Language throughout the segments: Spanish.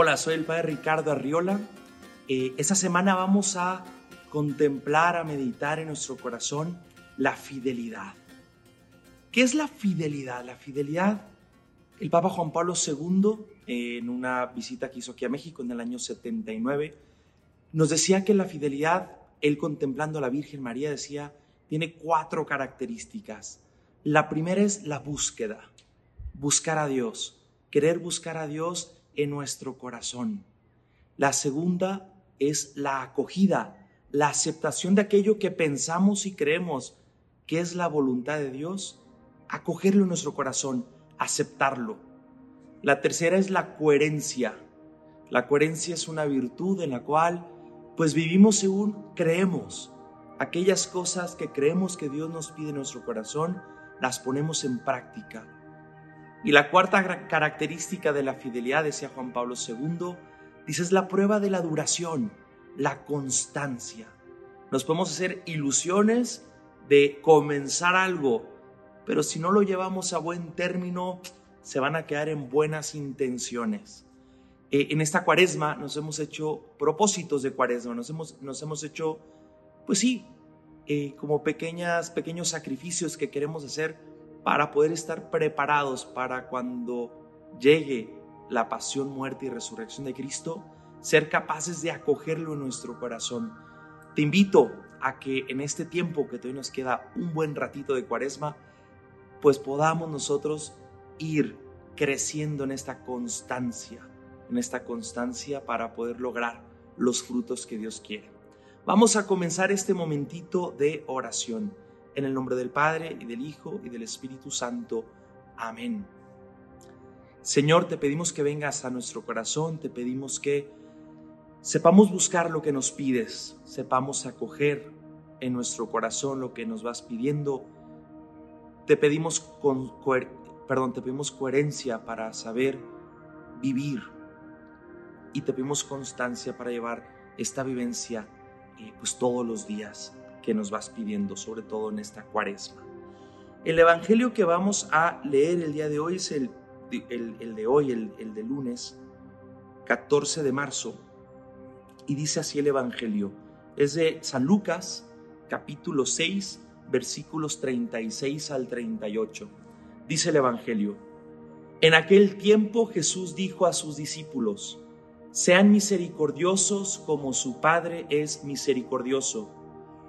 Hola, soy el Padre Ricardo Arriola. Eh, esta semana vamos a contemplar, a meditar en nuestro corazón la fidelidad. ¿Qué es la fidelidad? La fidelidad, el Papa Juan Pablo II, en una visita que hizo aquí a México en el año 79, nos decía que la fidelidad, él contemplando a la Virgen María, decía, tiene cuatro características. La primera es la búsqueda, buscar a Dios, querer buscar a Dios en nuestro corazón. La segunda es la acogida, la aceptación de aquello que pensamos y creemos que es la voluntad de Dios, acogerlo en nuestro corazón, aceptarlo. La tercera es la coherencia. La coherencia es una virtud en la cual pues vivimos según creemos. Aquellas cosas que creemos que Dios nos pide en nuestro corazón, las ponemos en práctica. Y la cuarta característica de la fidelidad, decía Juan Pablo II, dice es la prueba de la duración, la constancia. Nos podemos hacer ilusiones de comenzar algo, pero si no lo llevamos a buen término, se van a quedar en buenas intenciones. Eh, en esta cuaresma nos hemos hecho propósitos de cuaresma, nos hemos, nos hemos hecho, pues sí, eh, como pequeñas, pequeños sacrificios que queremos hacer para poder estar preparados para cuando llegue la pasión, muerte y resurrección de Cristo, ser capaces de acogerlo en nuestro corazón. Te invito a que en este tiempo que todavía nos queda un buen ratito de cuaresma, pues podamos nosotros ir creciendo en esta constancia, en esta constancia para poder lograr los frutos que Dios quiere. Vamos a comenzar este momentito de oración. En el nombre del Padre y del Hijo y del Espíritu Santo. Amén. Señor, te pedimos que vengas a nuestro corazón, te pedimos que sepamos buscar lo que nos pides, sepamos acoger en nuestro corazón lo que nos vas pidiendo. Te pedimos con te pedimos coherencia para saber vivir y te pedimos constancia para llevar esta vivencia eh, pues todos los días nos vas pidiendo, sobre todo en esta cuaresma. El Evangelio que vamos a leer el día de hoy es el, el, de hoy, el, el de lunes 14 de marzo, y dice así el Evangelio. Es de San Lucas, capítulo 6, versículos 36 al 38. Dice el Evangelio, en aquel tiempo Jesús dijo a sus discípulos, sean misericordiosos como su Padre es misericordioso.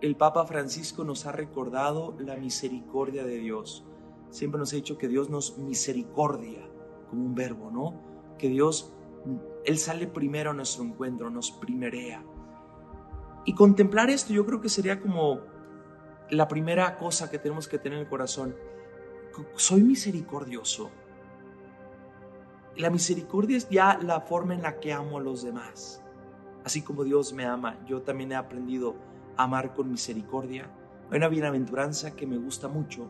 el Papa Francisco nos ha recordado la misericordia de Dios. Siempre nos ha dicho que Dios nos misericordia, como un verbo, ¿no? Que Dios, Él sale primero a nuestro encuentro, nos primerea. Y contemplar esto yo creo que sería como la primera cosa que tenemos que tener en el corazón. Soy misericordioso. La misericordia es ya la forma en la que amo a los demás. Así como Dios me ama, yo también he aprendido amar con misericordia. Hay una bienaventuranza que me gusta mucho,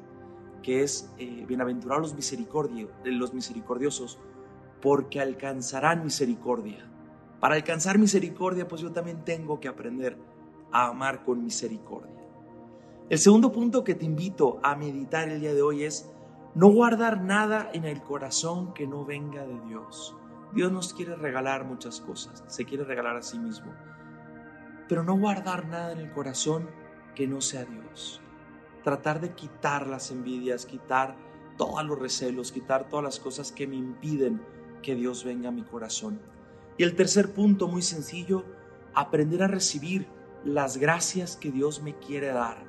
que es eh, bienaventurados los, los misericordiosos, porque alcanzarán misericordia. Para alcanzar misericordia, pues yo también tengo que aprender a amar con misericordia. El segundo punto que te invito a meditar el día de hoy es no guardar nada en el corazón que no venga de Dios. Dios nos quiere regalar muchas cosas, se quiere regalar a sí mismo pero no guardar nada en el corazón que no sea Dios. Tratar de quitar las envidias, quitar todos los recelos, quitar todas las cosas que me impiden que Dios venga a mi corazón. Y el tercer punto, muy sencillo, aprender a recibir las gracias que Dios me quiere dar.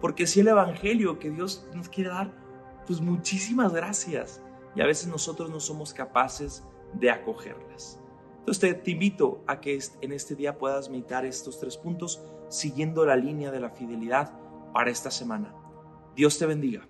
Porque si el Evangelio que Dios nos quiere dar, pues muchísimas gracias. Y a veces nosotros no somos capaces de acogerlas. Entonces te, invito a que en este día puedas meditar estos tres puntos siguiendo la línea de la fidelidad para esta semana. Dios te bendiga.